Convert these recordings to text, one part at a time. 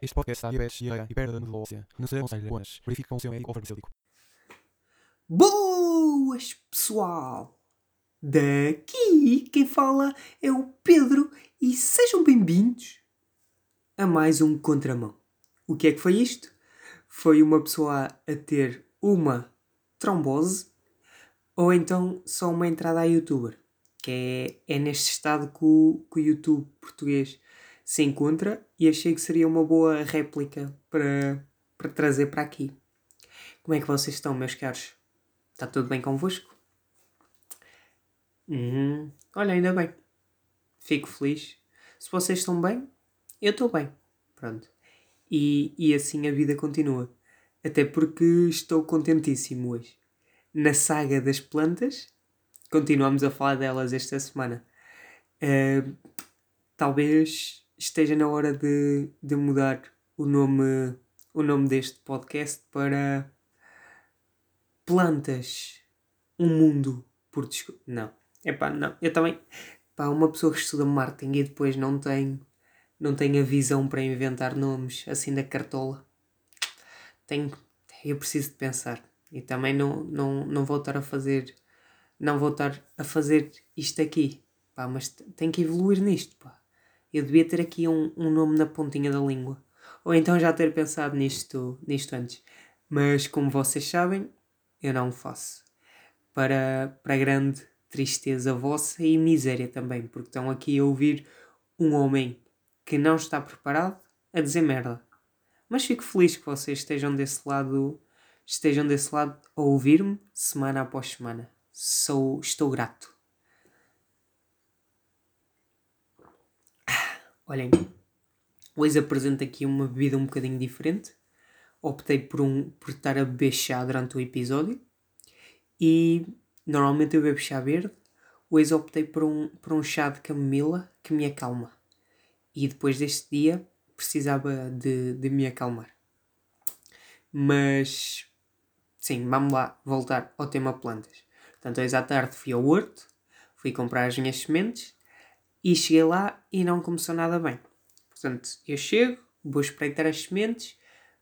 Este podcast está diabetes, diarreia e perda de medula óssea. Não se aconselha apenas. Verifique com o seu médico ou farmacêutico. Boas, pessoal! Daqui quem fala é o Pedro e sejam bem-vindos a mais um Contramão. O que é que foi isto? Foi uma pessoa a ter uma trombose ou então só uma entrada a youtuber, que é, é neste estado que o, que o YouTube português se encontra e achei que seria uma boa réplica para, para trazer para aqui. Como é que vocês estão, meus caros? Está tudo bem convosco? Uhum. Olha, ainda bem. Fico feliz. Se vocês estão bem, eu estou bem. Pronto. E, e assim a vida continua. Até porque estou contentíssimo hoje. Na saga das plantas, continuamos a falar delas esta semana. Uh, talvez esteja na hora de, de mudar o nome, o nome deste podcast para Plantas, um mundo por desco... Não. É pá, não. Eu também. Pá, uma pessoa que estuda marketing e depois não tem, não tem a visão para inventar nomes assim da cartola. Tenho, eu preciso de pensar. E também não, não, não vou estar a fazer. Não vou estar a fazer isto aqui. Pá, mas tenho que evoluir nisto, pá. Eu devia ter aqui um, um nome na pontinha da língua. Ou então já ter pensado nisto, nisto antes. Mas como vocês sabem, eu não o faço. Para, para grande tristeza vossa e miséria também, porque estão aqui a ouvir um homem que não está preparado a dizer merda. Mas fico feliz que vocês estejam desse lado, estejam desse lado a ouvir-me semana após semana. Sou, estou grato. Olhem, hoje apresento aqui uma bebida um bocadinho diferente. Optei por, um, por estar a beber chá durante o episódio. E normalmente eu bebo chá verde. Hoje optei por um, por um chá de camomila que me acalma. E depois deste dia precisava de, de me acalmar. Mas, sim, vamos lá voltar ao tema plantas. Portanto, hoje à tarde fui ao horto, fui comprar as minhas sementes e cheguei lá e não começou nada bem. Portanto, eu chego, vou espreitar as sementes,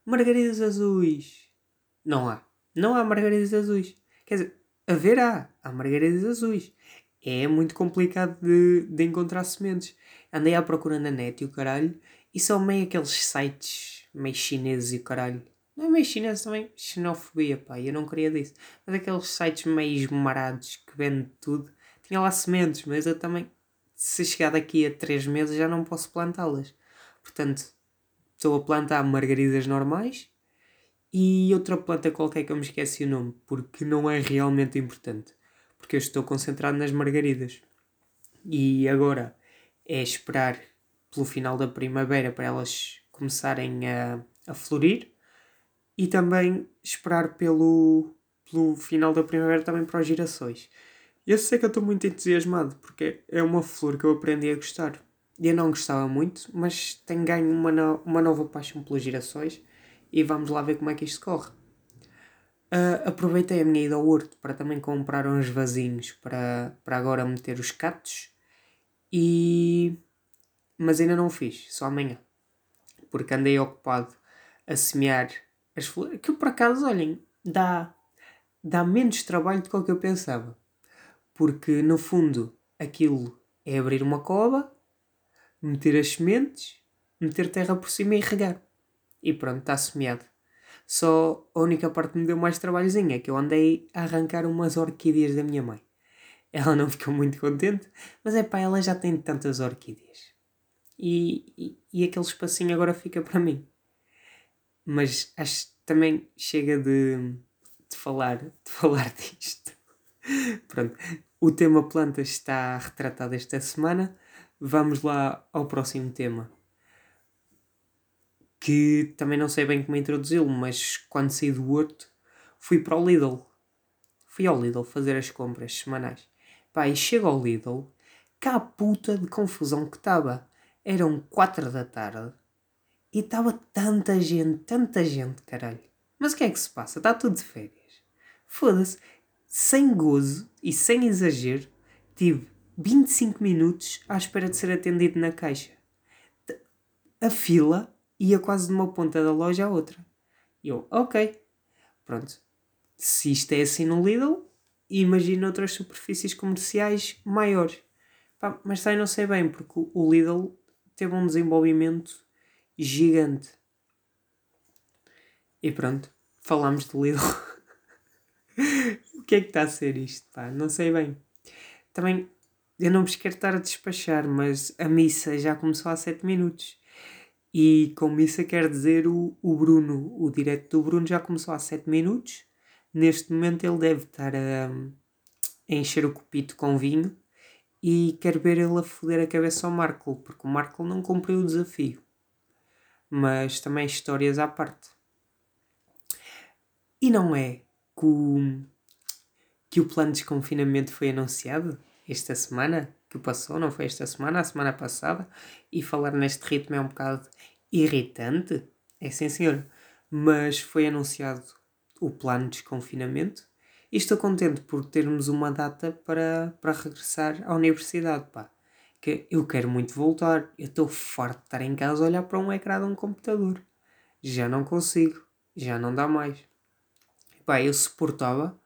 margaridas azuis. Não há. Não há margaridas azuis. Quer dizer, haver há. Há margaridas azuis. É muito complicado de, de encontrar sementes. Andei à procura na net e o caralho. E são meio aqueles sites meio chineses e o caralho. Não é meio chinês também, xenofobia, pá. Eu não queria disso. Mas aqueles sites meio esmarados que vendem tudo. Tinha lá sementes, mas eu também se chegar daqui a 3 meses já não posso plantá-las. Portanto, estou a plantar margaridas normais e outra planta qualquer que eu me esqueci o nome, porque não é realmente importante. Porque eu estou concentrado nas margaridas. E agora é esperar pelo final da primavera para elas começarem a, a florir e também esperar pelo, pelo final da primavera também para os girassóis. Eu sei que eu estou muito entusiasmado porque é uma flor que eu aprendi a gostar. Eu não gostava muito, mas tenho ganho uma, no, uma nova paixão pelos girassóis e vamos lá ver como é que isto corre. Uh, aproveitei a minha ida ao horto para também comprar uns vasinhos para, para agora meter os catos e mas ainda não fiz, só amanhã porque andei ocupado a semear as flores que por acaso olhem dá, dá menos trabalho do o que eu pensava porque no fundo aquilo é abrir uma cova, meter as sementes, meter terra por cima e regar. E pronto, está semeado. Só a única parte que me deu mais trabalhozinho é que eu andei a arrancar umas orquídeas da minha mãe. Ela não ficou muito contente, mas é pá, ela já tem tantas orquídeas. E, e, e aquele espacinho agora fica para mim. Mas acho também chega de, de falar, de falar disto. Pronto, o tema plantas está retratado esta semana. Vamos lá ao próximo tema. que também não sei bem como introduzi-lo, mas quando saí do Horto fui para o Lidl. Fui ao Lidl fazer as compras semanais. Pá, e chego ao Lidl, cá a puta de confusão que estava. Eram quatro da tarde e estava tanta gente, tanta gente, caralho. Mas o que é que se passa? Está tudo de férias. Foda-se. Sem gozo e sem exagero, tive 25 minutos à espera de ser atendido na caixa. A fila ia quase de uma ponta da loja à outra. Eu, ok. Pronto. Se isto é assim no Lidl, imagina outras superfícies comerciais maiores. Pá, mas sai não sei bem, porque o Lidl teve um desenvolvimento gigante. E pronto, falámos de Lidl. que é que está a ser isto? Pá? Não sei bem. Também, eu não vos quero estar a despachar, mas a missa já começou há 7 minutos. E com missa quer dizer o, o Bruno. O direto do Bruno já começou há 7 minutos. Neste momento ele deve estar a, a encher o copito com vinho. E quero ver ele a foder a cabeça ao Marco, porque o Marco não cumpriu o desafio. Mas também histórias à parte. E não é que o, que o plano de desconfinamento foi anunciado esta semana? que passou, não foi esta semana, a semana passada, e falar neste ritmo é um bocado irritante, é sim senhor, mas foi anunciado o plano de desconfinamento e estou contente por termos uma data para, para regressar à universidade, pá. Que eu quero muito voltar, eu estou farto de estar em casa a olhar para um ecrã de um computador. Já não consigo, já não dá mais. Pá, eu suportava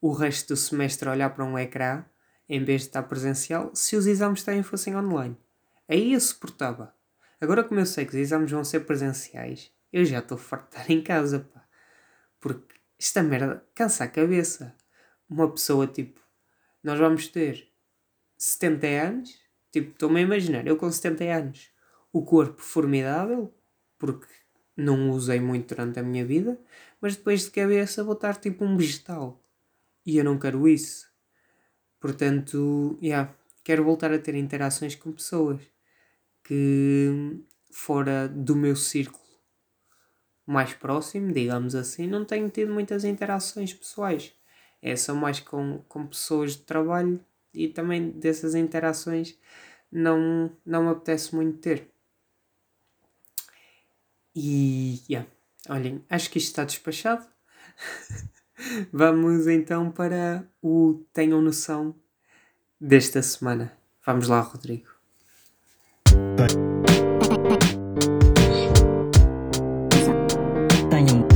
o resto do semestre a olhar para um ecrã em vez de estar presencial, se os exames também fossem online. Aí eu suportava. Agora, como eu sei que os exames vão ser presenciais, eu já estou farto de estar em casa, pá. Porque esta merda cansa a cabeça. Uma pessoa, tipo, nós vamos ter 70 anos, tipo, estou-me a imaginar, eu com 70 anos, o corpo formidável, porque não usei muito durante a minha vida, mas depois de cabeça vou estar tipo um vegetal. E eu não quero isso. Portanto, yeah, quero voltar a ter interações com pessoas que fora do meu círculo mais próximo, digamos assim, não tenho tido muitas interações pessoais. É só mais com, com pessoas de trabalho e também dessas interações não, não me apetece muito ter. E, yeah, olhem, acho que isto está despachado. Vamos então para o Tenham Noção desta semana. Vamos lá, Rodrigo. Tenham.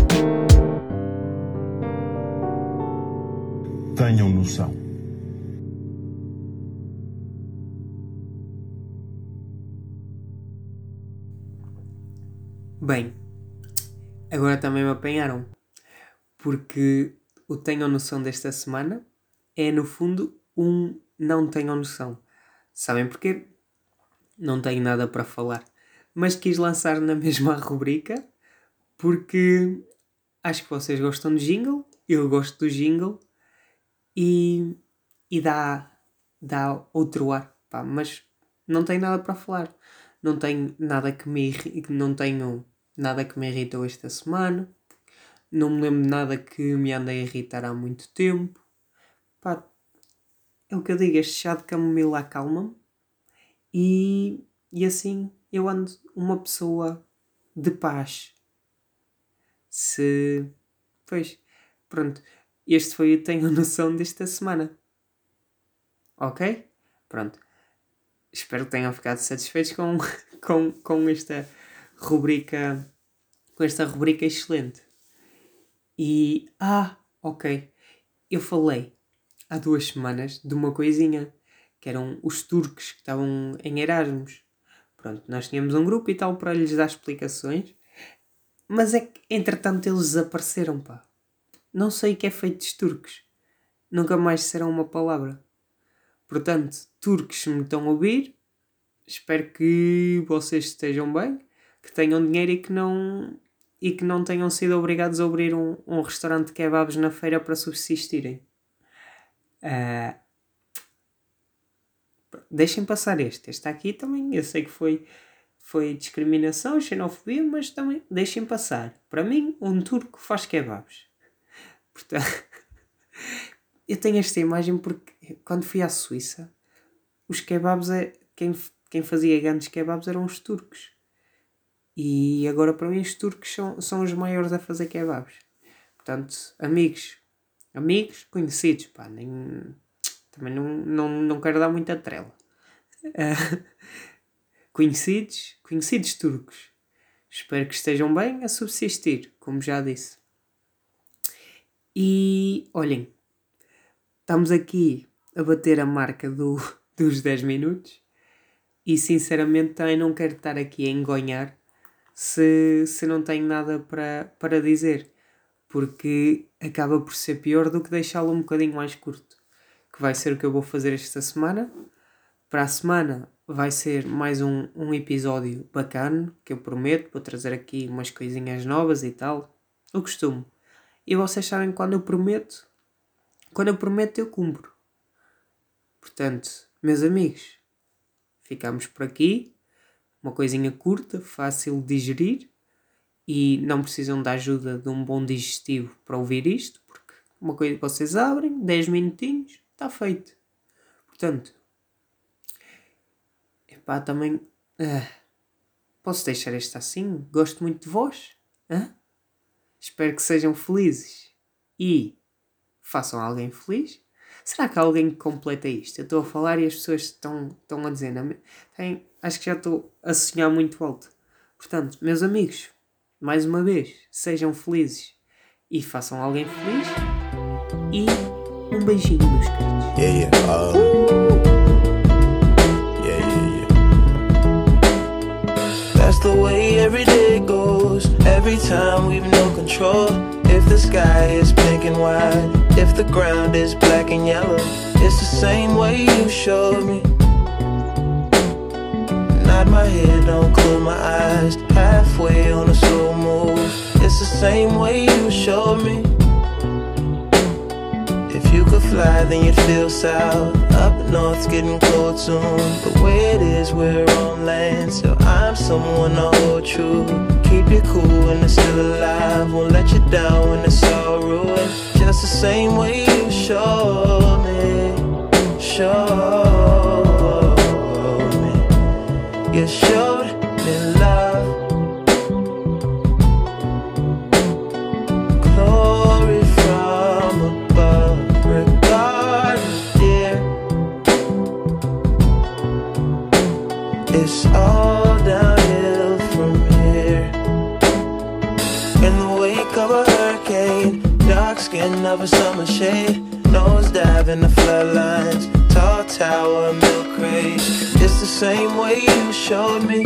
Tenham noção. Bem, agora também me apanharam porque o tenham noção desta semana é no fundo um não tenham noção. Sabem porquê? Não tenho nada para falar, mas quis lançar na mesma rubrica porque acho que vocês gostam do jingle, eu gosto do jingle e, e dá, dá outro ar, pá, mas não tenho nada para falar. Não tenho nada que me não tenho nada que me irritou esta semana não me lembro de nada que me ande a irritar há muito tempo. Pá, é o que eu digo, este chá de camomila acalma-me e, e assim eu ando uma pessoa de paz. Se. Pois, pronto. Este foi o Tenho Noção desta semana. Ok? Pronto. Espero que tenham ficado satisfeitos com, com, com esta rubrica. Com esta rubrica excelente. E. Ah, ok. Eu falei há duas semanas de uma coisinha que eram os turcos que estavam em Erasmus. Pronto, nós tínhamos um grupo e tal para lhes dar explicações, mas é que entretanto eles desapareceram, pá. Não sei o que é feito dos turcos. Nunca mais serão uma palavra. Portanto, turcos, me estão a ouvir, espero que vocês estejam bem, que tenham dinheiro e que não e que não tenham sido obrigados a abrir um, um restaurante de kebabs na feira para subsistirem. Uh, deixem passar este. Este aqui também, eu sei que foi, foi discriminação, xenofobia, mas também deixem passar. Para mim, um turco faz kebabs. Portanto, eu tenho esta imagem porque quando fui à Suíça, os kebabs, é, quem, quem fazia grandes kebabs eram os turcos. E agora para mim os turcos são, são os maiores a fazer kebabs. Portanto, amigos, amigos, conhecidos, pá, nem, também não, não, não quero dar muita trela. Uh, conhecidos, conhecidos turcos. Espero que estejam bem a subsistir, como já disse. E olhem, estamos aqui a bater a marca do, dos 10 minutos e sinceramente também não quero estar aqui a engonhar se, se não tenho nada para, para dizer, porque acaba por ser pior do que deixá-lo um bocadinho mais curto, que vai ser o que eu vou fazer esta semana. Para a semana vai ser mais um, um episódio bacana, que eu prometo, vou trazer aqui umas coisinhas novas e tal, o costumo. E vocês sabem quando eu prometo, quando eu prometo eu cumpro. Portanto, meus amigos, ficamos por aqui uma coisinha curta, fácil de digerir e não precisam da ajuda de um bom digestivo para ouvir isto, porque uma coisa que vocês abrem, 10 minutinhos, está feito. Portanto, epá, também uh, posso deixar esta assim? Gosto muito de vós. Uh? Espero que sejam felizes e façam alguém feliz. Será que há alguém que completa isto? Eu estou a falar e as pessoas estão, estão a dizer. Não? Tem, acho que já estou a sonhar muito alto. Portanto, meus amigos, mais uma vez, sejam felizes e façam alguém feliz. E um beijinho, meus queridos. Yeah, yeah. Uh, yeah, yeah, yeah. That's the way every day goes. Every time we've no control. The sky is pink and white, if the ground is black and yellow, it's the same way you showed me. Nod my head, don't close my eyes. Halfway on a slow move, it's the same way you showed me. Could fly, then you'd feel south. Up north's getting cold soon. The way it is, we're on land, so I'm someone to hold true. Keep you cool when it's still alive. Won't let you down when it's all ruined. Just the same way you showed me. Showed me. You showed of a summer shade, nose dive in the floodlines, tall tower, milk crate. It's the same way you showed me.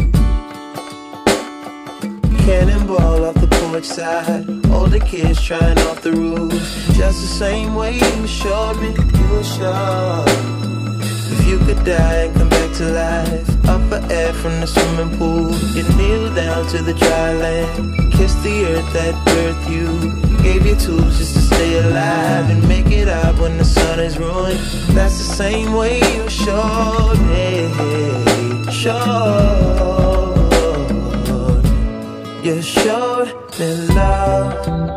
Cannonball off the porch side, older kids trying off the roof. Just the same way you showed me. You were sure. If you could die and come back to life, up for air from the swimming pool, you kneel down to the dry land, kiss the earth that birthed you, gave you tools just to stay alive and make it up when the sun is ruined. That's the same way you showed me. Showed. You showed me love.